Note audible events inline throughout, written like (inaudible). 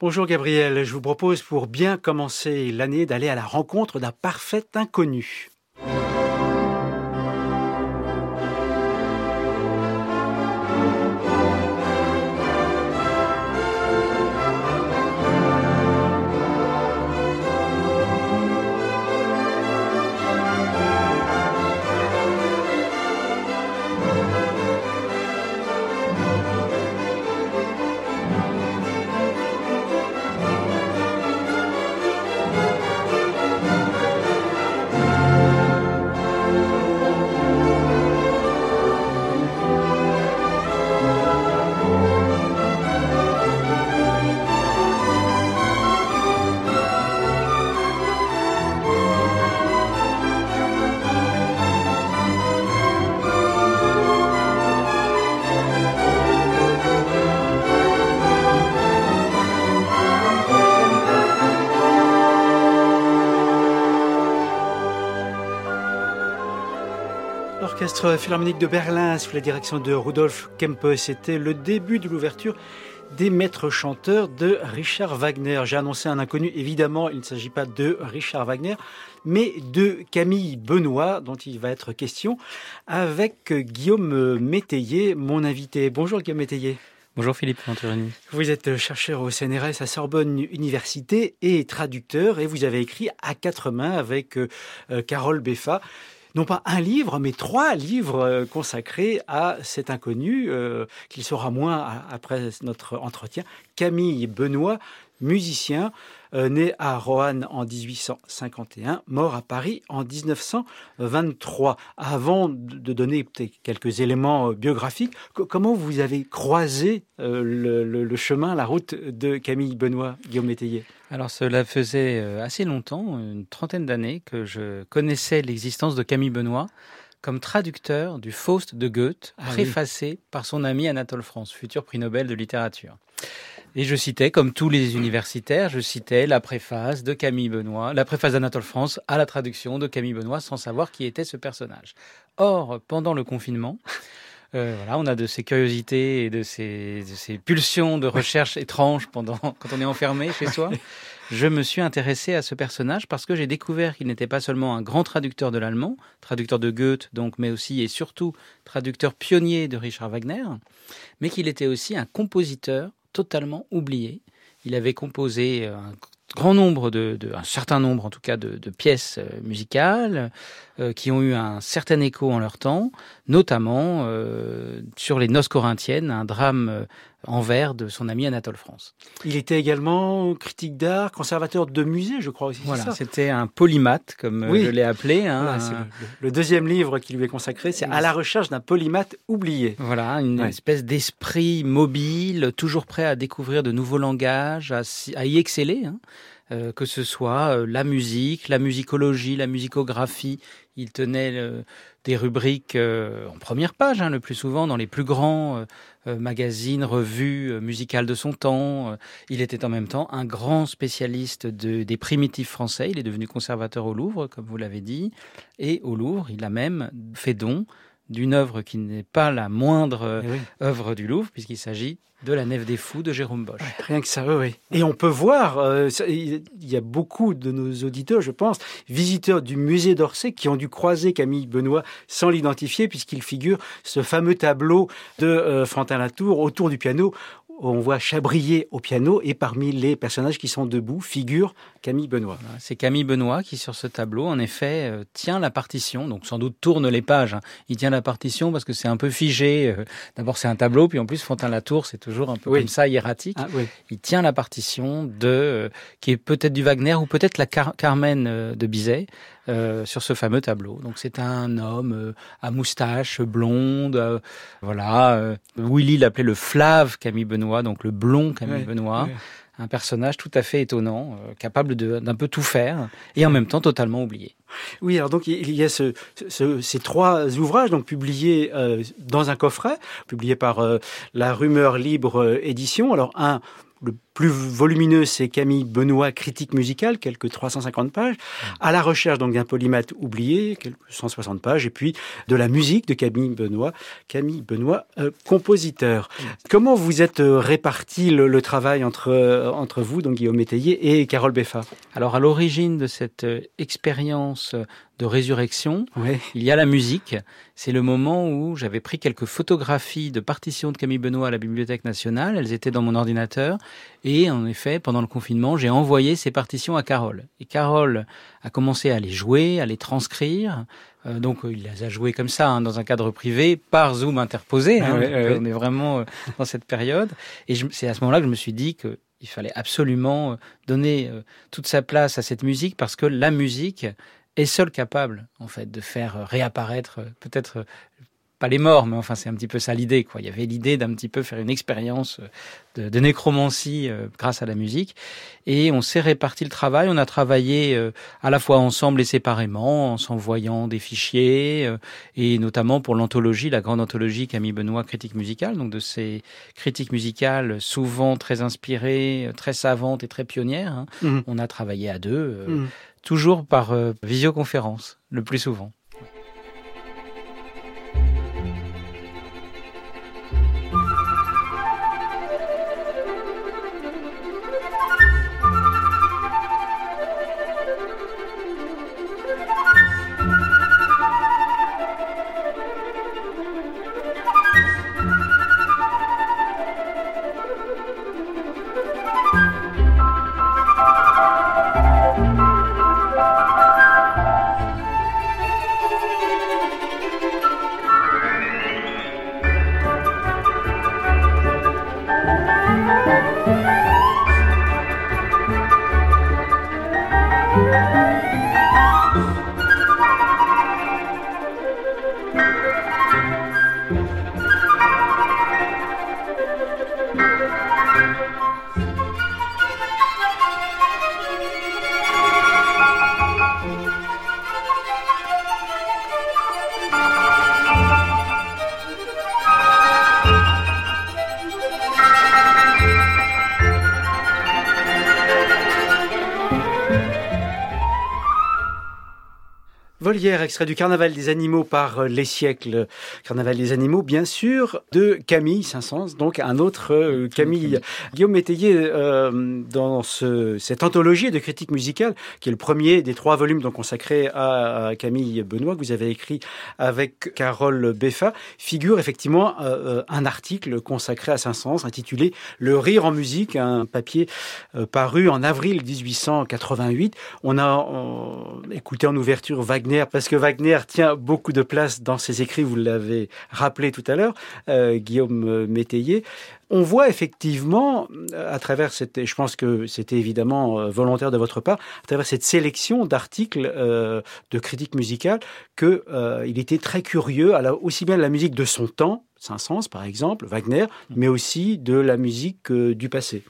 Bonjour Gabriel, je vous propose pour bien commencer l'année d'aller à la rencontre d'un parfait inconnu. L'Orchestre philharmonique de Berlin, sous la direction de Rudolf Kempe, c'était le début de l'ouverture des maîtres chanteurs de Richard Wagner. J'ai annoncé un inconnu, évidemment, il ne s'agit pas de Richard Wagner, mais de Camille Benoît, dont il va être question, avec Guillaume Métayer, mon invité. Bonjour Guillaume Métayer. Bonjour Philippe Venturini. Vous êtes chercheur au CNRS à Sorbonne Université et traducteur, et vous avez écrit à quatre mains avec euh, Carole Beffa non pas un livre, mais trois livres euh, consacrés à cet inconnu, euh, qu'il sera moins après notre entretien, Camille Benoît, musicien, né à Roanne en 1851, mort à Paris en 1923. Avant de donner quelques éléments biographiques, comment vous avez croisé le, chemin, la route de Camille Benoît, Guillaume Métayer? Alors cela faisait euh, assez longtemps, une trentaine d'années, que je connaissais l'existence de Camille Benoît comme traducteur du Faust de Goethe, ah préfacé par son ami Anatole France, futur prix Nobel de littérature. Et je citais, comme tous les universitaires, je citais la préface de Camille Benoît, la préface d'Anatole France à la traduction de Camille Benoît sans savoir qui était ce personnage. Or, pendant le confinement, euh, voilà, on a de ces curiosités et de ces, de ces pulsions de recherche (laughs) étranges pendant quand on est enfermé chez soi. Je me suis intéressé à ce personnage parce que j'ai découvert qu'il n'était pas seulement un grand traducteur de l'allemand, traducteur de Goethe donc, mais aussi et surtout traducteur pionnier de Richard Wagner, mais qu'il était aussi un compositeur totalement oublié. Il avait composé un grand nombre de, un certain nombre en tout cas de, pièces euh, musicales euh, qui ont eu un certain écho en leur temps, notamment euh, sur les noces corinthiennes, un drame euh, en vers de son ami Anatole France. Il était également critique d'art, conservateur de musée, je crois aussi. Voilà, c'était un polymathe, comme je l'ai appelé. Hein, le, deuxième livre qui lui est consacré, c'est À la recherche d'un polymathe oublié. Voilà, une espèce d'esprit mobile, toujours prêt à découvrir de nouveaux langages, à, à y exceller. Hein. Euh, que ce soit euh, la musique, la musicologie, la musicographie. Il tenait euh, des rubriques en première page, hein, le plus souvent, dans les plus grands magazines, revues musicales de son temps. Il était en même temps un grand spécialiste de, des primitifs français. Il est devenu conservateur au Louvre, comme vous l'avez dit. Et au Louvre, il a même fait don d'une œuvre qui n'est pas la moindre eh œuvre du Louvre, puisqu'il s'agit de la Nef des Fous de Jérôme Bosch. rien que ça, oui. Et on peut voir, euh, il y a beaucoup de nos auditeurs, je pense, visiteurs du musée d'Orsay qui ont dû croiser Camille Benoît sans l'identifier, puisqu'il figure ce fameux tableau de euh, Fantin Latour autour du piano on voit Chabrier au piano et parmi les personnages qui sont debout figure Camille Benoît. C'est Camille Benoît qui, sur ce tableau, en effet, euh, tient la partition, donc sans doute tourne les pages. Hein. Il tient la partition parce que c'est un peu figé. Euh, d'abord, c'est un tableau, puis en plus, Fontaine-Latour, c'est toujours un peu comme ça, hiératique. Ah, Il tient la partition de, euh, qui est peut-être du Wagner ou peut-être la Carmen de Bizet. sur ce fameux tableau. Donc c'est un homme à moustache blonde, voilà. Willy l'appelait le flave Camille Benoît, donc le blond Camille Benoît un personnage tout à fait étonnant, euh, capable d'un peu tout faire et en même temps totalement oublié. Oui, alors donc il y a ce, ces trois ouvrages donc publiés euh, dans un coffret, publié par euh, la Rumeur Libre Édition. Alors un le plus volumineux, c'est Camille Benoît, critique musicale, quelques 350 pages. À la recherche donc d'un polymath oublié, quelques 160 pages. Et puis de la musique de Camille Benoît, Camille Benoît, euh, compositeur. Comment vous êtes euh, réparti le, travail entre, euh, entre vous, donc Guillaume Métayer et Carole Beffa? Alors à l'origine de cette expérience de résurrection, il y a la musique. C'est le moment où j'avais pris quelques photographies de partitions de Camille Benoît à la Bibliothèque nationale. Elles étaient dans mon ordinateur. Et en effet, pendant le confinement, j'ai envoyé ces partitions à Carole. Et Carole a commencé à les jouer, à les transcrire. Euh, donc il les a jouées comme ça, hein, dans un cadre privé, par Zoom interposé. Hein. On est vraiment euh, dans cette période. Et c'est à ce moment-là que je me suis dit que il fallait absolument euh, donner toute sa place à cette musique parce que la musique est seul capable, en fait, de faire euh, réapparaître euh, peut-être euh, pas les morts, mais enfin c'est un petit peu ça l'idée. Quoi. Il y avait l'idée d'un petit peu faire une expérience de, de nécromancie grâce à la musique. Et on s'est réparti le travail. On a travaillé à la fois ensemble et séparément, en s'envoyant des fichiers, et notamment pour l'anthologie, la grande anthologie Camille Benoît, critique musicale. Donc de ces critiques musicales souvent très inspirées, très savantes et très pionnières. Hein. Mmh. On a travaillé à deux. Mmh toujours par euh, visioconférence, le plus souvent. Volière, extrait du Carnaval des animaux par euh, Les siècles. Carnaval des animaux, bien sûr, de Camille Saint-Saëns, donc un autre euh, Camille. Guillaume Métayer, euh, dans ce, cette anthologie de critique musicale, qui est le premier des trois volumes donc consacrés à, Camille Benoît, que vous avez écrit avec Carole Beffa, figure effectivement un article consacré à Saint-Saëns, intitulé Le rire en musique, un papier paru en avril 1888. On a écouté en ouverture Wagner parce que Wagner tient beaucoup de place dans ses écrits, vous l'avez rappelé tout à l'heure, euh, Guillaume Métayer. On voit effectivement, à travers cette, je pense que c'était évidemment euh, volontaire de votre part, à travers cette sélection d'articles euh, de critique musicale, que il était très curieux, à aussi bien de la musique de son temps, Saint-Saëns par exemple, Wagner, mais aussi de la musique du passé.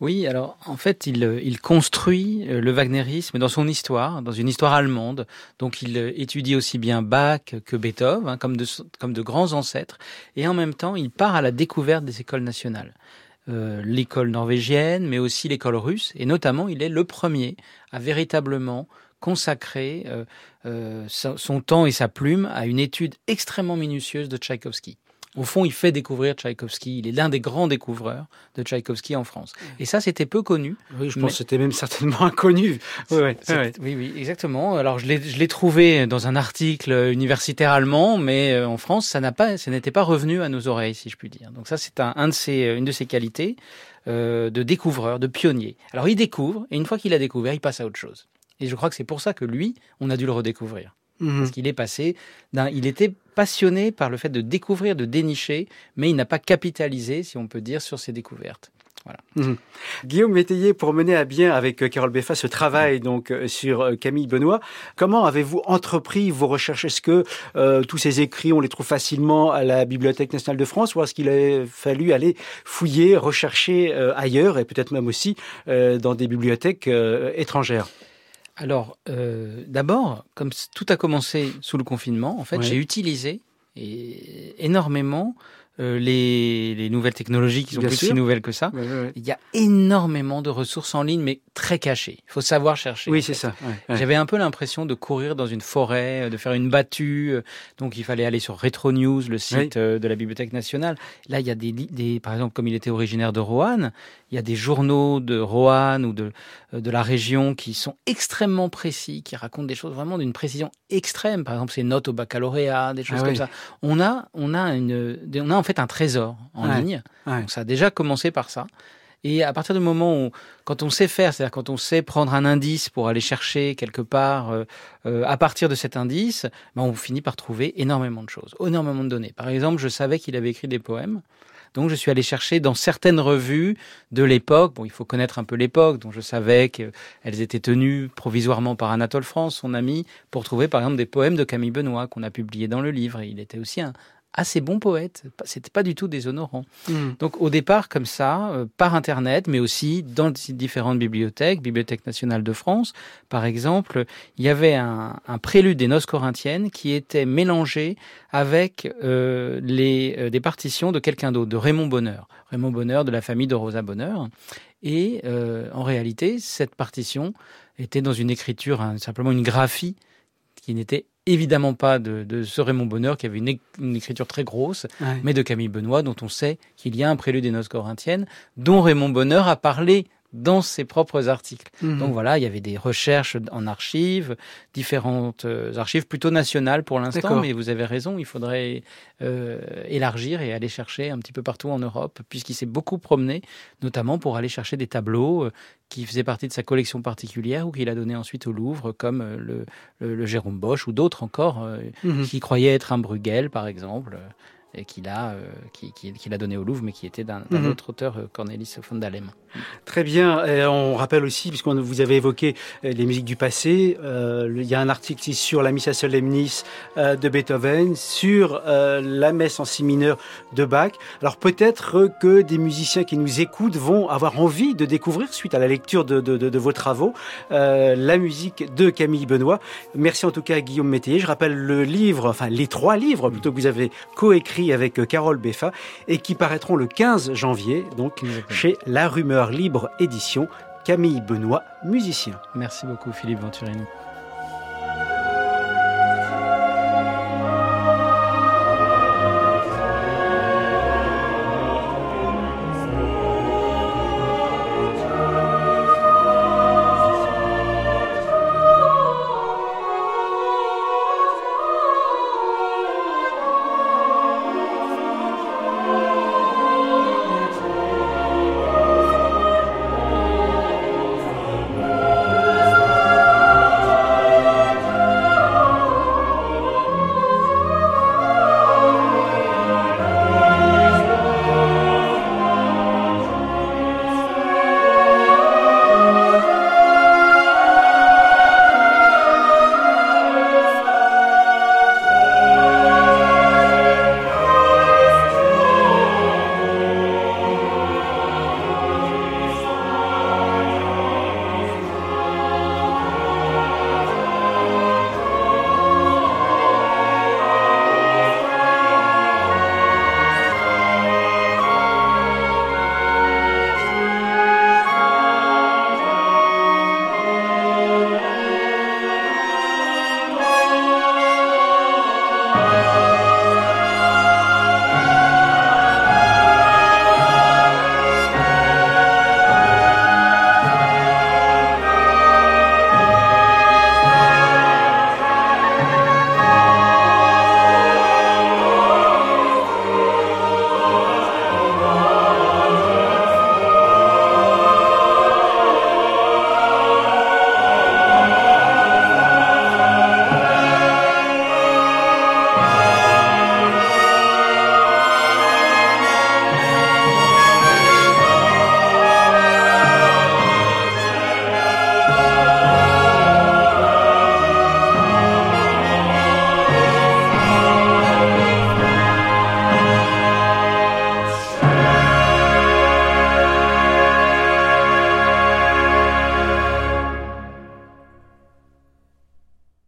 Oui, alors en fait, il, euh, construit euh, le wagnérisme dans son histoire, dans une histoire allemande. Donc il euh, étudie aussi bien Bach que Beethoven, hein, comme, de, comme de grands ancêtres, et en même temps, il part à la découverte des écoles nationales. l'école norvégienne, mais aussi l'école russe, et notamment, il est le premier à véritablement consacrer son temps et sa plume à une étude extrêmement minutieuse de Tchaïkovski. Au fond, il fait découvrir Tchaïkovski. Il est l'un des grands découvreurs de Tchaïkovski en France. Et ça, c'était peu connu. Oui, je pense que c'était même certainement (laughs) inconnu. Oui, oui, exactement. Alors, je l'ai trouvé dans un article universitaire allemand, mais euh, en France, ça n'a pas, ça n'était pas revenu à nos oreilles, si je puis dire. Donc ça, c'est un, de ses, une de ses qualités euh, de découvreur, de pionnier. Alors, il découvre, et une fois qu'il a découvert, il passe à autre chose. Et je crois que c'est pour ça que lui, on a dû le redécouvrir. Mhm. Parce qu'il est passé il était passionné par le fait de découvrir, de dénicher, mais il n'a pas capitalisé, si on peut dire, sur ses découvertes. Voilà. Mhm. Guillaume Métayer, pour mener à bien avec euh, Carole Beffa ce travail donc euh, sur euh, Camille Benoît, comment avez-vous entrepris vos recherches? Est-ce que tous ces écrits, on les trouve facilement à la Bibliothèque nationale de France ou est-ce qu'il a fallu aller fouiller, rechercher ailleurs et peut-être même aussi dans des bibliothèques étrangères? Alors, euh, d'abord, comme tout a commencé sous le confinement, en fait, j'ai utilisé énormément euh, les, les, nouvelles technologies qui sont plus si nouvelles que ça. Il y a énormément de ressources en ligne, mais très cachées. Il faut savoir chercher. Oui, c'est ça. J'avais un peu l'impression de courir dans une forêt, de faire une battue. Donc, il fallait aller sur Retro News, le site de la Bibliothèque nationale. Là, il y a des, des, par exemple, comme il était originaire de Roanne, il y a des journaux de Roanne ou de, de la région qui sont extrêmement précis, qui racontent des choses vraiment d'une précision extrême. Par exemple, ces notes au baccalauréat, des choses ah comme ça. On a, on a une, on a en fait un trésor en ligne. Donc ça a déjà commencé par ça. Et à partir du moment où, quand on sait faire, c'est-à-dire quand on sait prendre un indice pour aller chercher quelque part, euh, euh, à partir de cet indice, ben on finit par trouver énormément de choses, énormément de données. Par exemple, je savais qu'il avait écrit des poèmes. Donc je suis allé chercher dans certaines revues de l'époque, bon il faut connaître un peu l'époque, dont je savais qu'elles étaient tenues provisoirement par Anatole France, son ami, pour trouver par exemple des poèmes de Camille Benoît qu'on a publiés dans le livre. Et il était aussi un, assez bons poètes. C'était pas du tout déshonorant. Hmm. Donc au départ, comme ça, euh, par Internet, mais aussi dans différentes bibliothèques, Bibliothèque nationale de France, par exemple, il y avait un, prélude des noces corinthiennes qui était mélangé avec euh, les, euh, des partitions de quelqu'un d'autre, de Raymond Bonheur. Raymond Bonheur de la famille de Rosa Bonheur. Et en réalité, cette partition était dans une écriture, simplement une graphie qui n'était évidemment pas de, ce Raymond Bonheur qui avait une, écriture très grosse, mais de Camille Benoît dont on sait qu'il y a un prélude des noces corinthiennes, dont Raymond Bonheur a parlé dans ses propres articles. Mhm. Donc voilà, il y avait des recherches en archives, différentes euh, archives plutôt nationales pour l'instant, mais vous avez raison, il faudrait euh, élargir et aller chercher un petit peu partout en Europe, puisqu'il s'est beaucoup promené, notamment pour aller chercher des tableaux euh, qui faisaient partie de sa collection particulière ou qu'il a donné ensuite au Louvre, comme le, le, Jérôme Bosch ou d'autres encore, mhm. qui croyaient être un Bruegel, par exemple qu'il a, euh, qu'il a donné au Louvre, mais qui était d'un mhm. autre auteur, euh, Cornelis von Dalem. Très bien. Et on rappelle aussi, puisque vous avez évoqué euh, les musiques du passé, il y a un article sur la Missa Solemnis de Beethoven, sur la messe en si mineur de Bach. Alors peut-être que des musiciens qui nous écoutent vont avoir envie de découvrir, suite à la lecture de, de vos travaux, la musique de Camille Benoît. Merci en tout cas à Guillaume Métayer. Je rappelle le livre, enfin les trois livres plutôt que vous avez coécrit avec euh, Carole Beffa et qui paraîtront le 15 janvier, donc chez La Rumeur Libre Édition. Camille Benoît, musicien. Merci beaucoup Philippe Venturini.